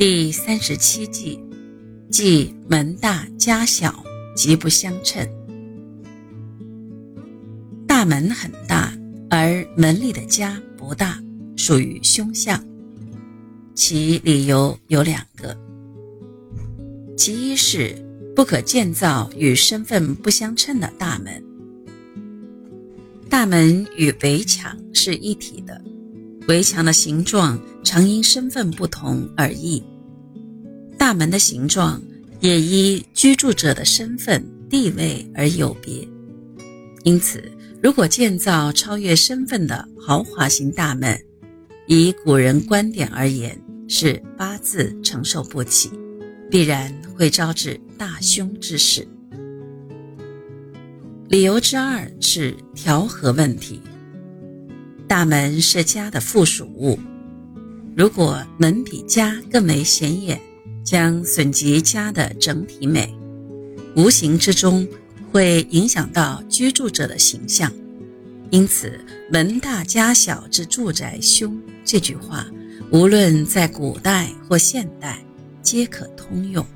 第三十七计，即门大家小，极不相称。大门很大，而门里的家不大，属于凶相。其理由有两个：其一是不可建造与身份不相称的大门。大门与围墙是一体的，围墙的形状常因身份不同而异。大门的形状也依居住者的身份地位而有别，因此，如果建造超越身份的豪华型大门，以古人观点而言，是八字承受不起，必然会招致大凶之事。理由之二是调和问题。大门是家的附属物，如果门比家更为显眼。将损及家的整体美，无形之中会影响到居住者的形象。因此，“门大家小之住宅凶”这句话，无论在古代或现代，皆可通用。